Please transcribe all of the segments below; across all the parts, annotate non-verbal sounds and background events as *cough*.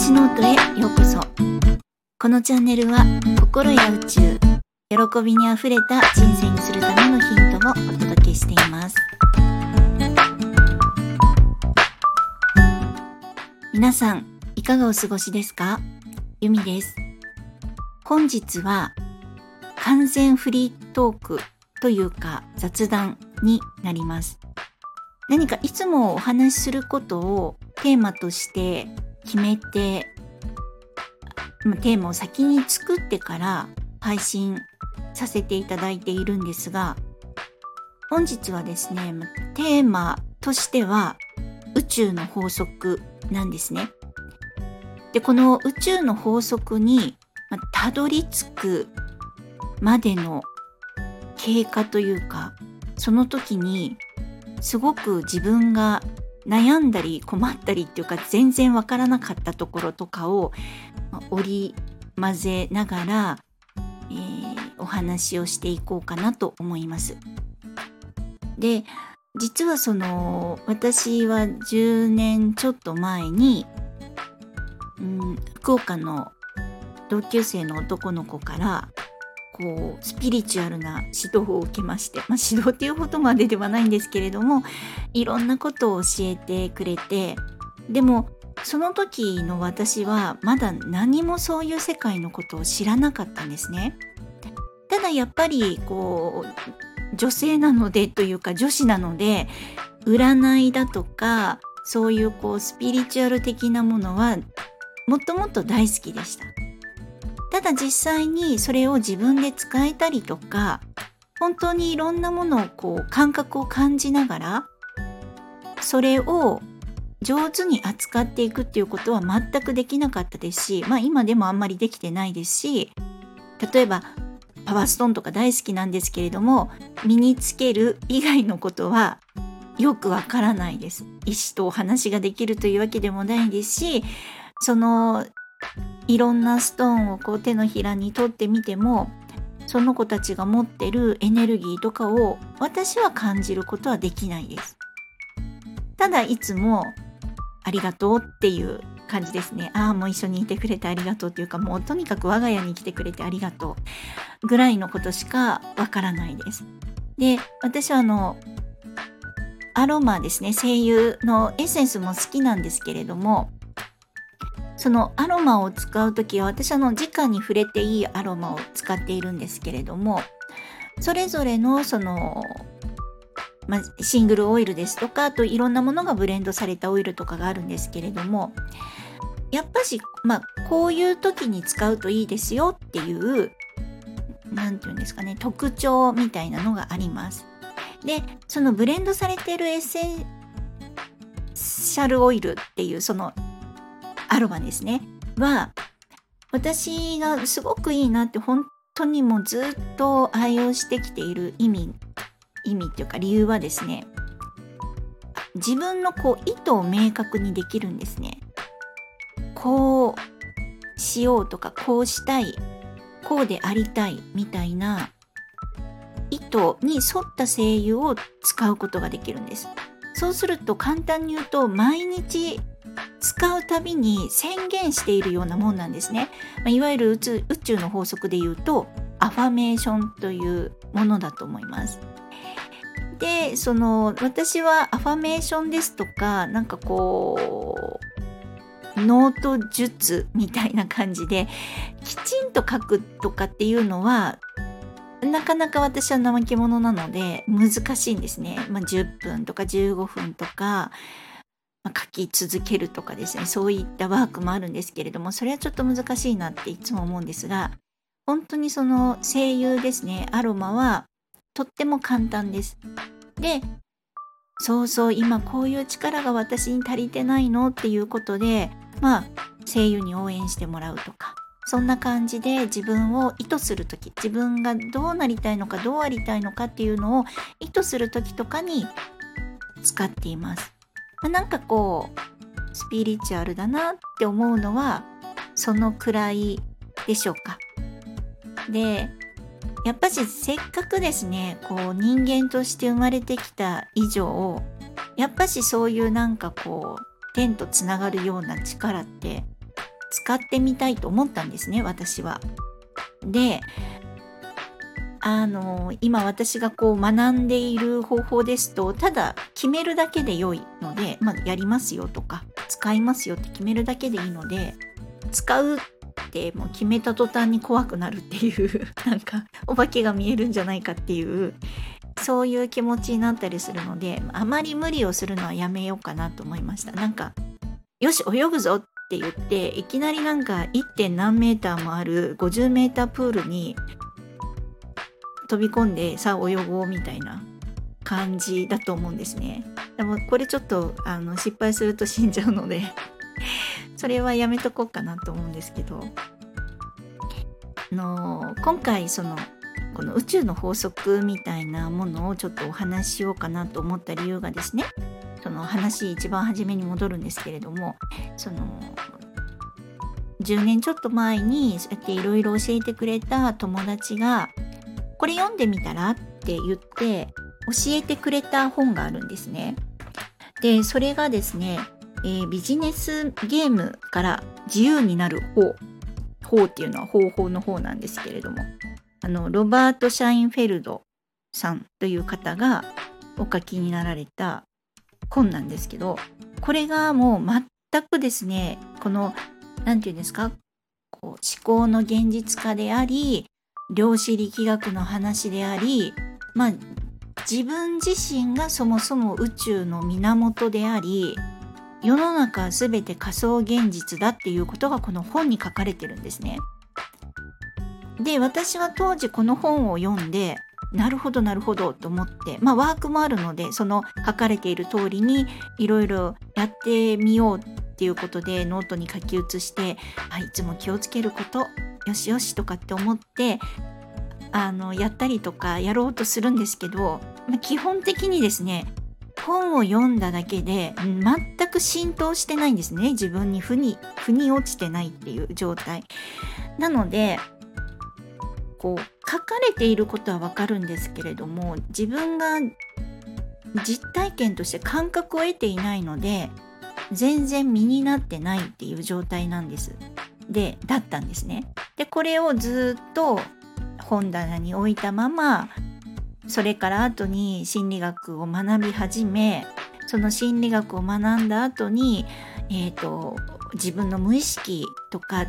私ノートへようこそ。このチャンネルは心や宇宙喜びにあふれた人生にするためのヒントをお届けしています。皆さんいかがお過ごしですか？ゆみです。本日は完全フリートークというか雑談になります。何かいつもお話しすることをテーマとして決めてテーマを先に作ってから配信させていただいているんですが本日はですねテーマとしては宇宙の法則なんですね。でこの宇宙の法則にたどり着くまでの経過というかその時にすごく自分が悩んだり困ったりっていうか全然わからなかったところとかを織り交ぜながら、えー、お話をしていこうかなと思います。で実はその私は10年ちょっと前に、うん、福岡の同級生の男の子からこうスピリチュアルな指導を受けまして、まあ、指導っていうことまでではないんですけれどもいろんなことを教えてくれてでもその時の私はまだ何もそういう世界のことを知らなかったんですね。ただやっぱりこう女性なのでというか女子なので占いだとかそういうこうスピリチュアル的なものはもっともっと大好きでした。ただ実際にそれを自分で使えたりとか本当にいろんなものをこう感覚を感じながらそれを上手に扱っていくっていうことは全くできなかったですしまあ今でもあんまりできてないですし例えばパワーストーンとか大好きなんですけれども身につける以外のことはよくわからないです。石とお話ができるというわけでもないですしそのいろんなストーンをこう手のひらに取ってみてもその子たちが持ってるエネルギーとかを私は感じることはできないです。ただいつもありがとうっていう感じですね。ああ、もう一緒にいてくれてありがとうっていうか、もうとにかく我が家に来てくれてありがとうぐらいのことしかわからないです。で、私はあの、アロマですね、精油のエッセンスも好きなんですけれども、そのアロマを使う時は私はの直に触れていいアロマを使っているんですけれどもそれぞれのその、ま、シングルオイルですとかあといろんなものがブレンドされたオイルとかがあるんですけれどもやっぱし、まあ、こういう時に使うといいですよっていう何て言うんですかね特徴みたいなのがあります。でそのブレンドされているエッセンシャルオイルっていうそのアロマですね。は私がすごくいいなって本当にもうずっと愛用してきている意味意味っていうか理由はですね自分のこう意図を明確にできるんですね。こうしようとかこうしたいこうでありたいみたいな意図に沿った声優を使うことができるんです。そうすると簡単に言うと毎日使うたびに宣言しているようなもんなんですね。まあ、いわゆる宇宙宇宙の法則で言うとアファメーションというものだと思います。でその私はアファメーションですとかなんかこうノート術みたいな感じできちんと書くとかっていうのはなかなか私は怠け者なので難しいんですね。まあ、10分とか15分とか書き続けるとかですねそういったワークもあるんですけれどもそれはちょっと難しいなっていつも思うんですが本当にその声優ですねアロマはとっても簡単です。でそうそう今こういう力が私に足りてないのっていうことでまあ声優に応援してもらうとかそんな感じで自分を意図する時自分がどうなりたいのかどうありたいのかっていうのを意図する時とかに使っています。まなんかこうスピリチュアルだなって思うのはそのくらいでしょうか。でやっぱしせっかくですねこう人間として生まれてきた以上やっぱしそういうなんかこう天とつながるような力って使ってみたいと思ったんですね私は。であの今私がこう学んでいる方法ですとただ決めるだけで良いので、まあ、やりますよとか使いますよって決めるだけでいいので使うってもう決めた途端に怖くなるっていう *laughs* なんかお化けが見えるんじゃないかっていうそういう気持ちになったりするのであまり無理をするのはやめようかなと思いましたなんかよし泳ぐぞって言っていきなりなんか 1. 点何メーターもある50メータープールに飛び込んでさあ泳ごうみたいな感じだと思うんですね。でもこれちょっとあの失敗すると死んじゃうので *laughs* それはやめとこうかなと思うんですけど。の今回そのこの宇宙の法則みたいなものをちょっとお話ししようかなと思った理由がですねその話一番初めに戻るんですけれどもその10年ちょっと前にそうやっていろいろ教えてくれた友達がこれ読んでみたらって言って教えてくれた本があるんですね。でそれがですね、えー、ビジネスゲームから自由になる方方っていうのは方法の方なんですけれどもあのロバート・シャインフェルドさんという方がお書きになられた本なんですけどこれがもう全くですねこの何て言うんですかこう思考の現実化であり量子力学の話でありまあ自分自身がそもそも宇宙の源であり世の中は全て仮想現実だっていうことがこの本に書かれてるんですね。で私は当時この本を読んでなるほどなるほどと思ってまあワークもあるのでその書かれている通りにいろいろやってみようっていうことでノートに書き写してあいつも気をつけることよしよしとかって思ってあのやったりとかやろうとするんですけど、まあ、基本的にですね本を読んだだけで全く浸透してないんですね。自分に腑に腑に落ちてないっていう状態。なのでこう書かれていることはわかるんですけれども自分が実体験として感覚を得ていないので全然身になってないっていう状態なんです。でだったんですね。でこれをずっと本棚に置いたままそれから後に心理学を学び始めその心理学を学んだ後に、えーと、自分の無意識とか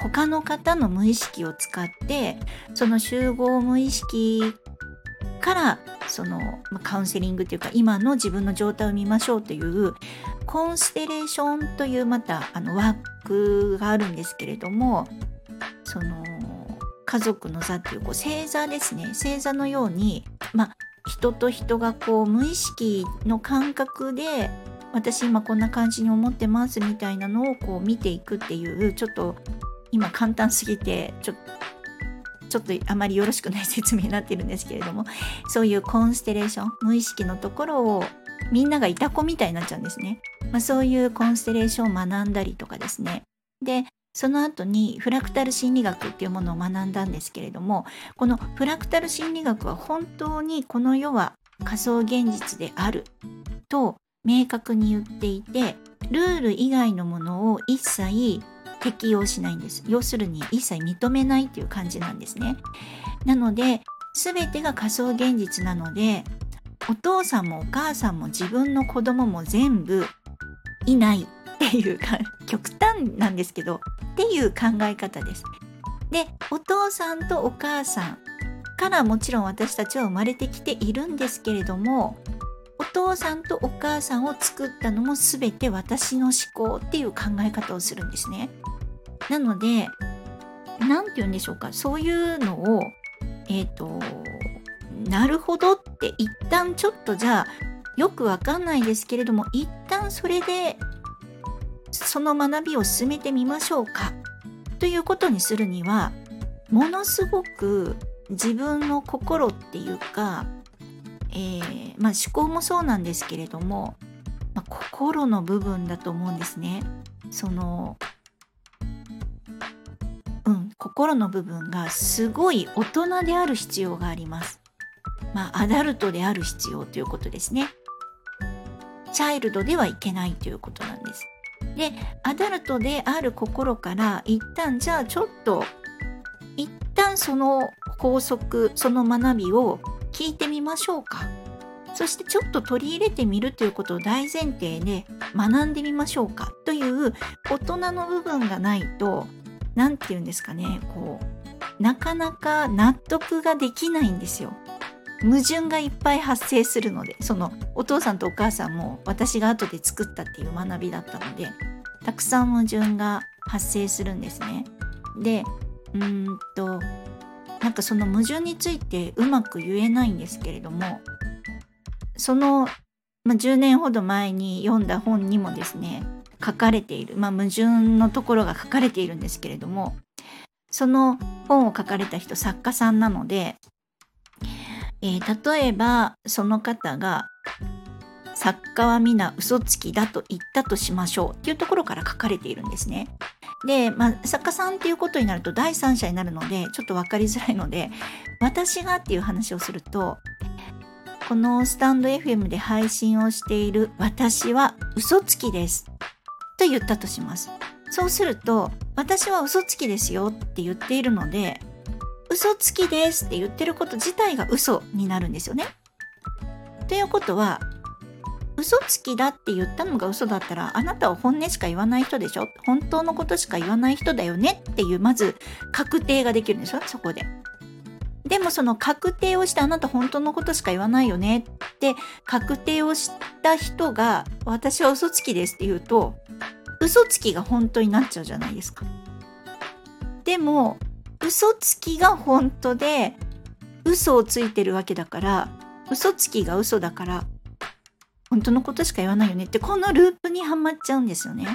他の方の無意識を使ってその集合無意識からそのカウンセリングというか今の自分の状態を見ましょうというコンステレーションというまたあのワークがあるんですけれどもその家族の座っていうこう星座ですね。星座のようにまあ人と人がこう無意識の感覚で私今こんな感じに思ってますみたいなのをこう見ていくっていうちょっと今簡単すぎてちょちょっとあまりよろしくない説明になってるんですけれどもそういうコンステレーション無意識のところをみんながいた子みたいになっちゃうんですね、まあ、そういうコンステレーションを学んだりとかですね。でその後にフラクタル心理学っていうものを学んだんですけれどもこのフラクタル心理学は本当にこの世は仮想現実であると明確に言っていてルール以外のものを一切適用しないんです。要するに一切認めないっていう感じなんですね。なので全てが仮想現実なのでお父さんもお母さんも自分の子供も全部いないっていうか極端なんですけどっていう考え方ですでお父さんとお母さんからもちろん私たちは生まれてきているんですけれどもお父さんとお母さんを作ったのも全て私の思考っていう考え方をするんですね。なので何て言うんでしょうかそういうのをえっ、ー、となるほどって一旦ちょっとじゃあよくわかんないですけれども一旦それでその学びを進めてみましょうかということにするにはものすごく自分の心っていうかえー、まあ、思考もそうなんですけれども、まあ、心の部分だと思うんですね。そのうん心の部分がすごい大人である必要があります。まあアダルトである必要ということですね。チャイルドではいけないということなんです。でアダルトである心から一旦じゃあちょっと一旦その法則その学びを聞いてみましょうかそしてちょっと取り入れてみるということを大前提で学んでみましょうかという大人の部分がないと何て言うんですかねこうなかなか納得ができないんですよ。矛盾がいっぱい発生するのでそのお父さんとお母さんも私が後で作ったっていう学びだったのでたくさん矛盾が発生するんですね。でうーんとなんかその矛盾についてうまく言えないんですけれどもその、まあ、10年ほど前に読んだ本にもですね書かれている、まあ、矛盾のところが書かれているんですけれどもその本を書かれた人作家さんなのでえー、例えばその方が作家は皆嘘つきだと言ったとしましょうっていうところから書かれているんですね。で、まあ、作家さんっていうことになると第三者になるのでちょっと分かりづらいので私がっていう話をするとこのスタンド FM で配信をしている私は嘘つきですと言ったとします。そうすると私は嘘つきですよって言っているので嘘つきですって言ってること自体が嘘になるんですよね。ということは嘘つきだって言ったのが嘘だったらあなたは本音しか言わない人でしょ？本当のことしか言わない人だよねっていうまず確定ができるんですよそこで。でもその確定をしてあなた本当のことしか言わないよねって確定をした人が私は嘘つきですって言うと嘘つきが本当になっちゃうじゃないですか。でも嘘つきが本当で嘘をついてるわけだから嘘つきが嘘だから本当のことしか言わないよねってこのループにはまっちゃうんですよね。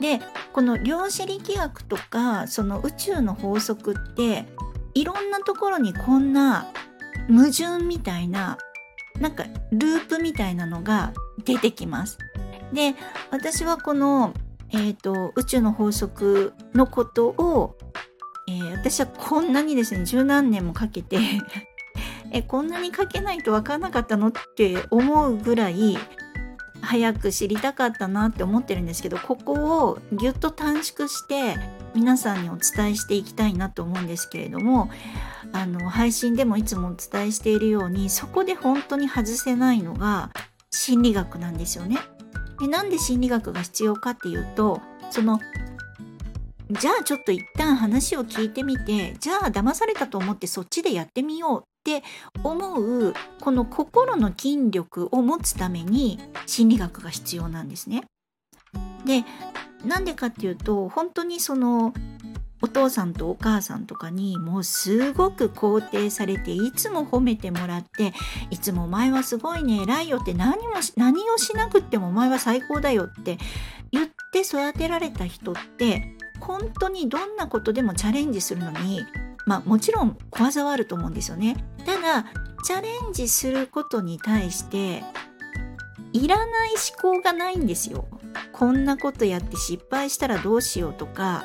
でこの量子力学とかその宇宙の法則っていろんなところにこんな矛盾みたいななんかループみたいなのが出てきます。で私はこの、えーと宇宙の法則のことをえー、私はこんなにですね十何年もかけて *laughs* えこんなにかけないと分からなかったのって思うぐらい早く知りたかったなって思ってるんですけどここをぎゅっと短縮して皆さんにお伝えしていきたいなと思うんですけれどもあの配信でもいつもお伝えしているようにそこで本当に外せないのが心理学なんですよね。でなんで心理学が必要かっていうとそのじゃあちょっと一旦話を聞いてみてじゃあ騙されたと思ってそっちでやってみようって思うこの心の筋力を持つために心理学が必要なんですね。でなんでかっていうと本当にそのお父さんとお母さんとかにもうすごく肯定されていつも褒めてもらっていつもお前はすごいね偉いよって何も何をしなくってもお前は最高だよって言って育てられた人って本当にどんなことでもチャレンジするのにまあもちろん小技はあると思うんですよね。ただチャレンジすることに対していらない思考がないんですよ。こんなことやって失敗したらどうしようとか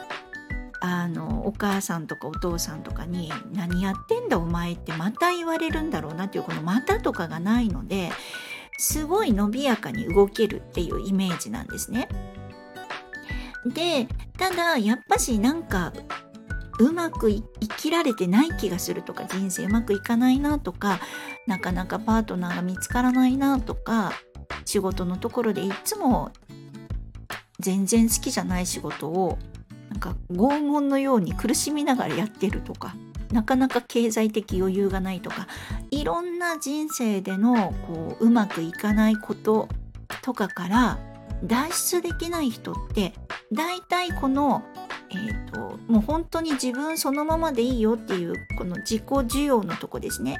あのお母さんとかお父さんとかに「何やってんだお前」ってまた言われるんだろうなっていうこの「また」とかがないのですごい伸びやかに動けるっていうイメージなんですね。でただやっぱしなんかうまく生きられてない気がするとか人生うまくいかないなとかなかなかパートナーが見つからないなとか仕事のところでいつも全然好きじゃない仕事をなんか拷問のように苦しみながらやってるとかなかなか経済的余裕がないとかいろんな人生でのこううまくいかないこととかから脱出できない人って大体この、えーと、もう本当に自分そのままでいいよっていうこの自己需要のとこですね。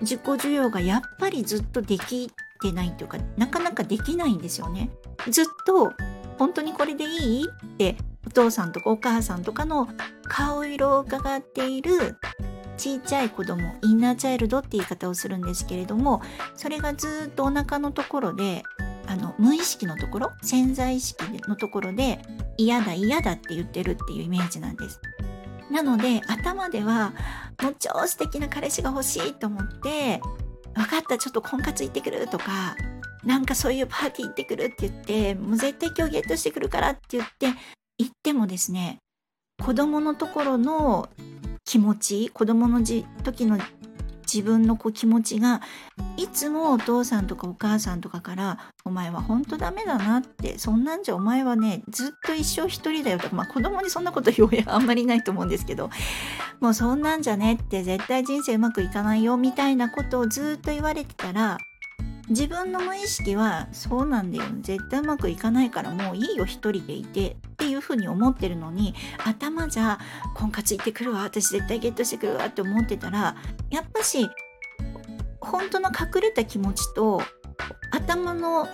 自己需要がやっぱりずっとできてないというかなかなかできないんですよね。ずっと本当にこれでいいってお父さんとかお母さんとかの顔色を伺っているちっちゃい子供インナーチャイルドって言い方をするんですけれどもそれがずっとお腹のところであの無意識のところ潜在意識のところで嫌だ嫌だって言ってるっていうイメージなんです。なので頭ではもう超素敵な彼氏が欲しいと思って分かったちょっと婚活行ってくるとかなんかそういうパーティー行ってくるって言ってもう絶対今日ゲットしてくるからって言って行ってもですね子供のところの気持ち子供の時の自分のこう気持ちがいつもお父さんとかお母さんとかから「お前は本当ダメだな」ってそんなんじゃお前はねずっと一生一人だよとかまあ子供にそんなこと言う親あんまりないと思うんですけどもうそんなんじゃねって絶対人生うまくいかないよみたいなことをずっと言われてたら自分の無意識はそうなんだよ。絶対うまくいかないからもういいよ一人でいて。っていうふうに思ってるのに頭じゃ婚活行ってくるわ私絶対ゲットしてくるわって思ってたらやっぱし本当の隠れた気持ちと頭の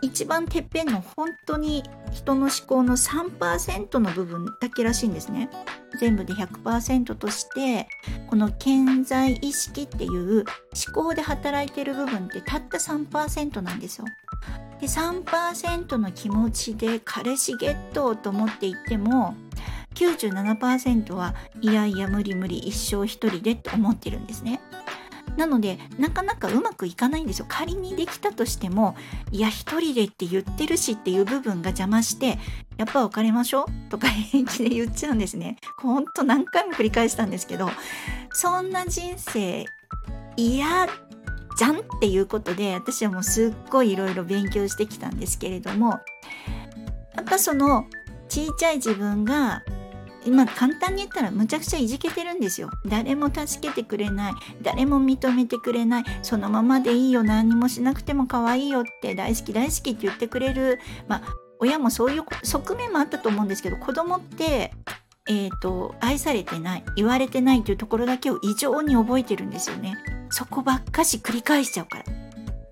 一番てっぺんの本当に人の思考の3%の部分だけらしいんですね。全部で100%としてこの健在意識っていう思考で働いてる部分ってたった3%なんですよ。で3%の気持ちで彼氏ゲットと思っていっても97%はいやいや無理無理一生一人でって思ってるんですね。なのでなかなかうまくいかないんですよ。仮にできたとしてもいや一人でって言ってるしっていう部分が邪魔してやっぱ別れましょうとか平気で言っちゃうんですね。ほんと何回も繰り返したんですけどそんな人生嫌じゃんっていうことで私はもうすっごいいろいろ勉強してきたんですけれどもやっぱそのちいちゃい自分が今簡単に言ったらむちゃくちゃいじけてるんですよ。誰も助けてくれない。誰も認めてくれない。そのままでいいよ。何もしなくても可愛いよって。大好き大好きって言ってくれる。まあ親もそういう側面もあったと思うんですけど子供ってえーと、愛されてない。言われてないというところだけを異常に覚えてるんですよね。そこばっかし繰り返しちゃうから。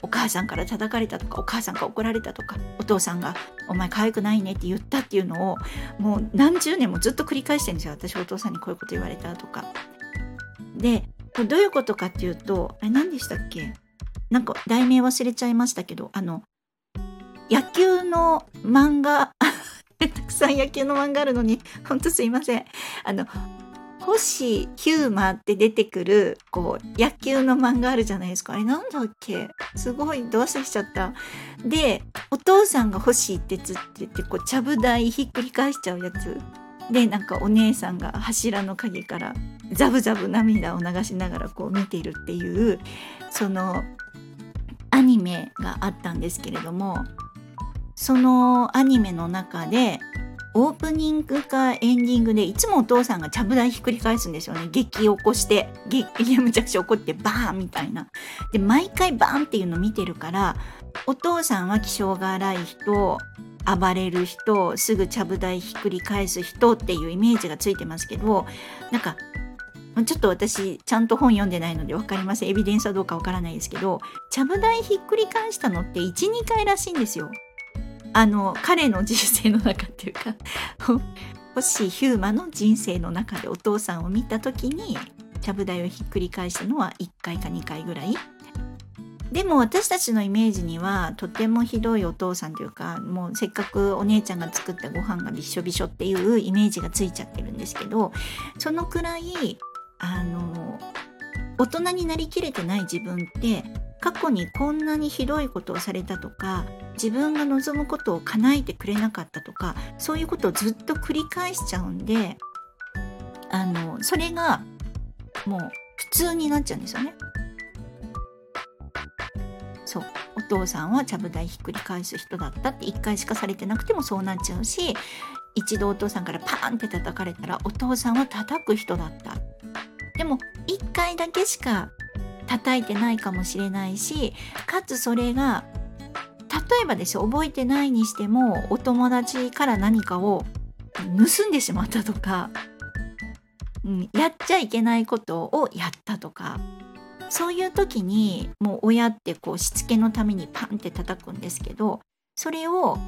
お母さんから叩かれたとかお母さんが怒られたとかお父さんが「お前可愛くないね」って言ったっていうのをもう何十年もずっと繰り返してるんですよ。私お父さんにこういうこと言われたとか。でこれどういうことかっていうとあれ何でしたっけ？なんか題名忘れちゃいましたけどあの野球の漫画 *laughs* たくさん野球の漫画あるのにほんとすいません。あの星ヒューマって出てくるこう野球の漫画あるじゃないですか。あれなんだっけ？すごいどうせしちゃった。でお父さんが星ってつっててこうちゃぶ台ひっくり返しちゃうやつ。でなんかお姉さんが柱の陰からザブザブ涙を流しながらこう見ているっていうそのアニメがあったんですけれどもそのアニメの中でオープニングかエンディングでいつもお父さんがちゃぶ台ひっくり返すんですよね。激起こして激 *laughs* むちゃくちゃ怒ってバーンみたいな。で毎回バーンっていうの見てるからお父さんは気性が荒い人暴れる人すぐちゃぶ台ひっくり返す人っていうイメージがついてますけどなんかちょっと私ちゃんと本読んでないので分かりません。エビデンスはどうか分からないですけどちゃぶ台ひっくり返したのって12回らしいんですよ。あの彼の人生の中っていうか星ヒューマの人生の中でお父さんを見た時にちゃぶ台をひっくり返したのは1回か2回ぐらい。でも私たちのイメージにはとてもひどいお父さんというかもうせっかくお姉ちゃんが作ったご飯がびしょびしょっていうイメージがついちゃってるんですけどそのくらいあの大人になりきれてない自分って過去にこんなにひどいことをされたとか自分が望むことを叶えてくれなかったとかそういうことをずっと繰り返しちゃうんであのそれがもう普通になっちゃうんですよね。そうお父さんはちゃぶ台ひっくり返す人だったって1回しかされてなくてもそうなっちゃうし一度お父さんからパーンって叩かれたらお父さんは叩く人だったでも1回だけしか叩いてないかもしれないしかつそれが例えばですよ覚えてないにしてもお友達から何かを盗んでしまったとか、うん、やっちゃいけないことをやったとかそういう時にもう親ってこうしつけのためにパンって叩くんですけどそれを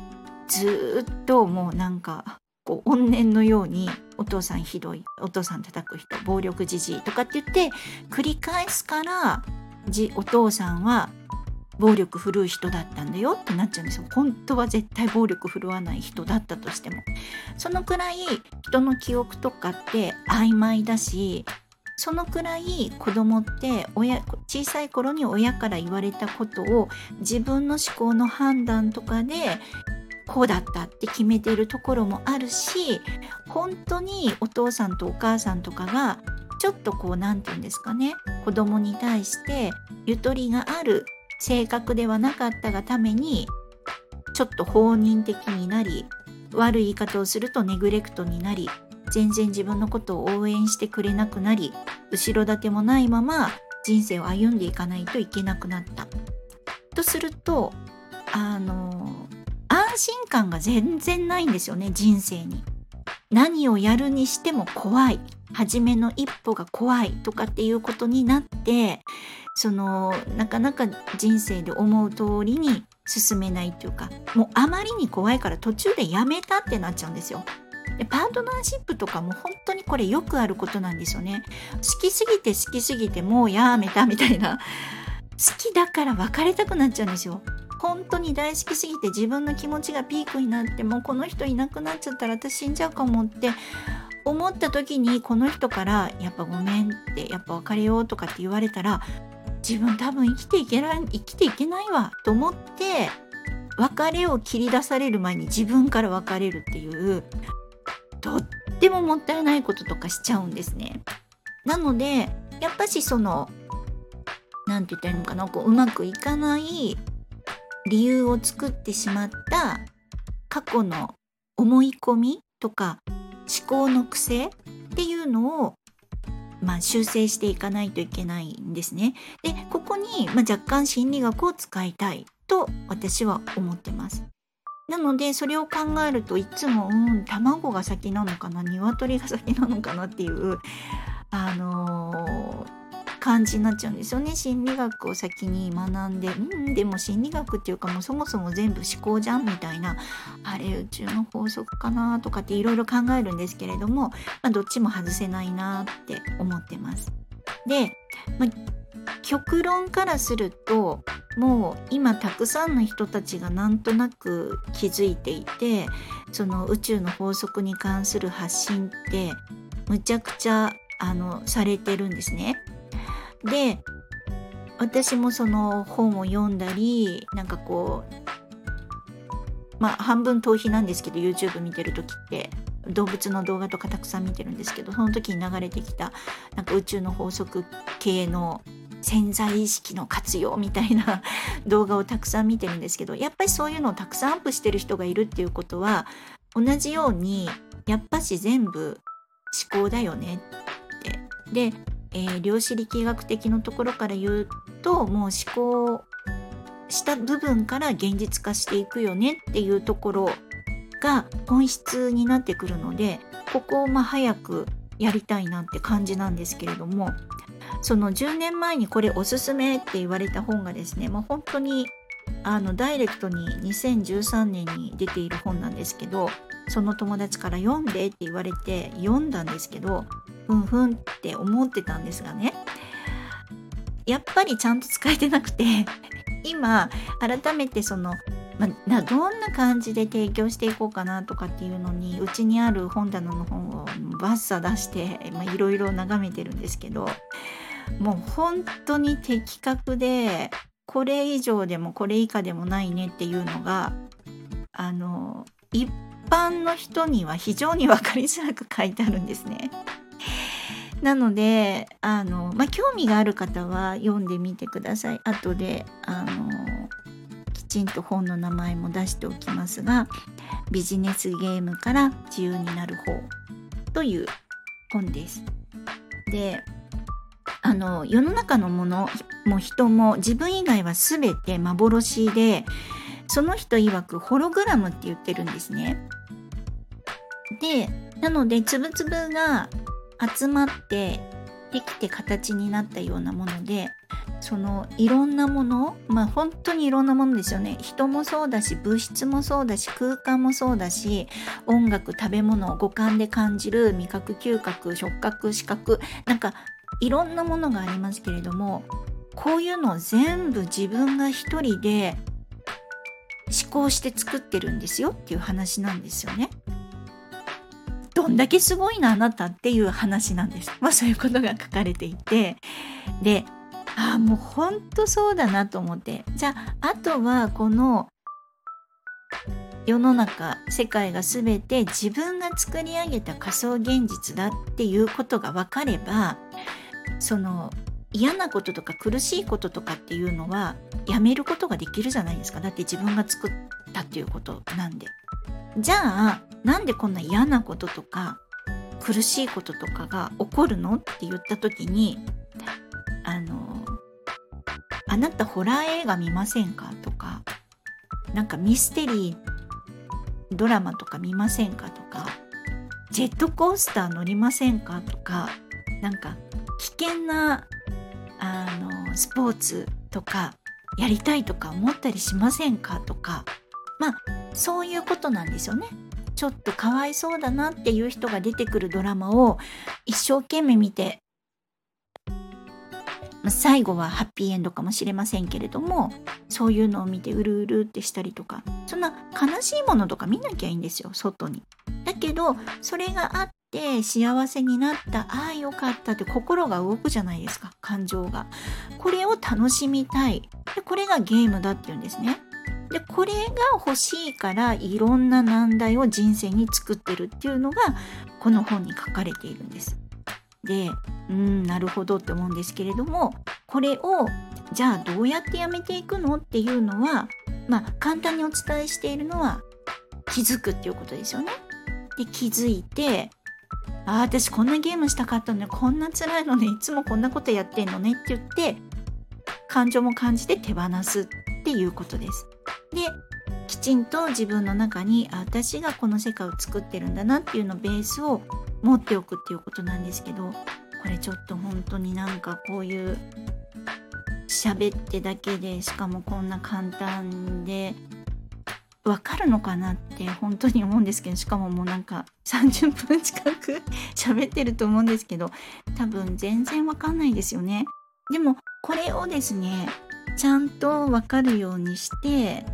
ずっともうなんかこう怨念のようにお父さんひどいお父さん叩く人暴力じじいとかって言って繰り返すからじお父さんは暴力振るう人だったんだよってなっちゃうんですよ。本当は絶対暴力振るわない人だったとしても。そのくらい人の記憶とかって曖昧だしそのくらい子供って親小さい頃に親から言われたことを自分の思考の判断とかでこうだったって決めてるところもあるし本当にお父さんとお母さんとかがちょっとこう何て言うんですかね子供に対してゆとりがある性格ではなかったがためにちょっと放任的になり悪い言い方をするとネグレクトになり全然自分のことを応援してくれなくなり後ろ盾もないまま人生を歩んでいかないといけなくなった。とするとあの心感が全然ないんですよね人生に。何をやるにしても怖い初めの一歩が怖いとかっていうことになってそのなかなか人生で思う通りに進めないっていうかもうあまりに怖いから途中でやめたってなっちゃうんですよ。でパートナーシップとかも本当にこれよくあることなんですよね。好きすぎて好きすぎてもうやめたみたいな好きだから別れたくなっちゃうんですよ。本当に大好きすぎて自分の気持ちがピークになってもうこの人いなくなっちゃったら私死んじゃうかもって思った時にこの人から「やっぱごめん」って「やっぱ別れよう」とかって言われたら自分多分生きていけない生きていけないわと思って別れを切り出される前に自分から別れるっていうとってももったいないこととかしちゃうんですね。なのでやっぱしその何て言ったらいいのかなこううまくいかない理由を作ってしまった過去の思い込みとか思考の癖っていうのをまあ、修正していかないといけないんですね。でここに、まあ、若干心理学を使いたいと私は思ってます。なのでそれを考えるといつもうん卵が先なのかな鶏が先なのかなっていうあのー、感じになっちゃうんですよね心理学を先に学んでうんでも心理学っていうかもうそもそも全部思考じゃんみたいなあれ宇宙の法則かなとかっていろいろ考えるんですけれども、まあ、どっちも外せないなって思ってます。で、まあ、極論からするともう今たくさんの人たちがなんとなく気づいていてその宇宙の法則に関する発信ってむちゃくちゃあのされてるんですね。で私もその本を読んだりなんかこうまあ半分逃避なんですけど YouTube 見てる時って動物の動画とかたくさん見てるんですけどその時に流れてきたなんか宇宙の法則系の潜在意識の活用みたいな *laughs* 動画をたくさん見てるんですけどやっぱりそういうのをたくさんアップしてる人がいるっていうことは同じようにやっぱし全部思考だよねって。でえー、量子力学的のところから言うともう思考した部分から現実化していくよねっていうところが本質になってくるのでここをま早くやりたいなって感じなんですけれどもその10年前にこれおすすめって言われた本がですねもう本当にあのダイレクトに2013年に出ている本なんですけどその友達から読んでって言われて読んだんですけどふんふんって思ってたんですがね。やっぱりちゃんと使えてなくて今改めてその、まあ、どんな感じで提供していこうかなとかっていうのにうちにある本棚の本をバッサ出していろいろ眺めてるんですけどもう本当に的確でこれ以上でもこれ以下でもないねっていうのがあの一般の人には非常に分かりづらく書いてあるんですね。なのであの、まあ、興味がある方は読んでみてください。後であのきちんと本の名前も出しておきますが「ビジネスゲームから自由になる方」という本です。であの世の中のものも人も自分以外は全て幻でその人曰くホログラムって言ってるんですね。でなのでつぶつぶが集まってできて形になったようなものでそのいろんなものまあ本当にいろんなものですよね人もそうだし物質もそうだし空間もそうだし音楽食べ物五感で感じる味覚嗅覚触覚視覚なんかいろんなものがありますけれどもこういうのを全部自分が一人で思考して作ってるんですよっていう話なんですよね。どんだけすごいなあなたっていう話なんです。まあそういうことが書かれていてでああもうほんとそうだなと思ってじゃああとはこの世の中世界が全て自分が作り上げた仮想現実だっていうことが分かればその嫌なこととか苦しいこととかっていうのはやめることができるじゃないですか。だって自分が作ったっていうことなんで。じゃあなんでこんな嫌なこととか苦しいこととかが起こるのって言った時にあのあなたホラー映画見ませんかとかなんかミステリードラマとか見ませんかとかジェットコースター乗りませんかとかなんか危険なあのスポーツとかやりたいとか思ったりしませんか？とかまあそういうことなんですよね。ちょっとかわいそうだなっていう人が出てくるドラマを一生懸命見て最後はハッピーエンドかもしれませんけれどもそういうのを見てうるうるってしたりとかそんな悲しいものとか見なきゃいいんですよ外に。だけどそれがあって幸せになったああよかったって心が動くじゃないですか感情が。これを楽しみたいでこれがゲームだっていうんですね。でこれが欲しいからいろんな難題を人生に作ってるっていうのがこの本に書かれているんです。でうんなるほどって思うんですけれどもこれをじゃあどうやってやめていくのっていうのはまあ簡単にお伝えしているのは気づくっていうことですよね。で気づいてああ私こんなゲームしたかったのにこんな辛いのねいつもこんなことやってんのねって言って感情も感じて手放すっていうことです。できちんと自分の中に私がこの世界を作ってるんだなっていうのベースを持っておくっていうことなんですけどこれちょっと本当になんかこういう喋ってだけでしかもこんな簡単でわかるのかなって本当に思うんですけどしかももうなんか30分近く *laughs* 喋ってると思うんですけど多分全然わかんないですよね。でもこれをですねちゃんとわかるようにして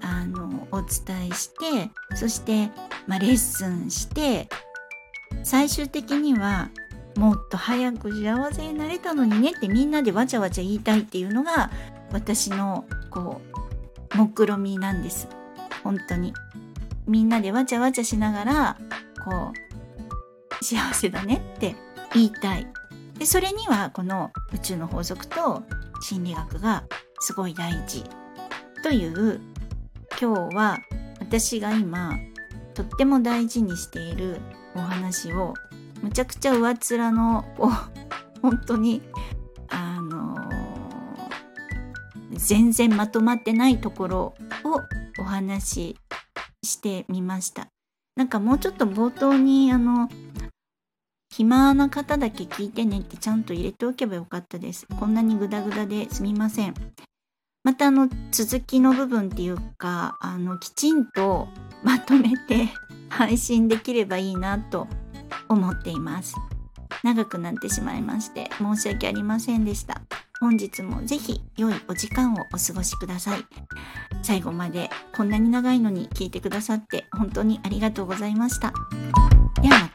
あのお伝えしてそして、まあ、レッスンして最終的にはもっと早く幸せになれたのにねってみんなでわちゃわちゃ言いたいっていうのが私のこう目論みなんです本当に。みんなでわちゃわちゃしながらこう幸せだねって言いたい。でそれにはこの宇宙の法則と心理学がすごい大事という今日は私が今とっても大事にしているお話をむちゃくちゃ上っ面のこう本当にあのー、全然まとまってないところをお話ししてみました。なんかもうちょっと冒頭にあの暇な方だけ聞いてねってちゃんと入れておけばよかったです。こんなにグダグダですみません。またあの続きの部分っていうかあのきちんとまとめて *laughs* 配信できればいいなと思っています。長くなってしまいまして申し訳ありませんでした。本日もぜひ良いお時間をお過ごしください。最後までこんなに長いのに聞いてくださって本当にありがとうございました。ではまた。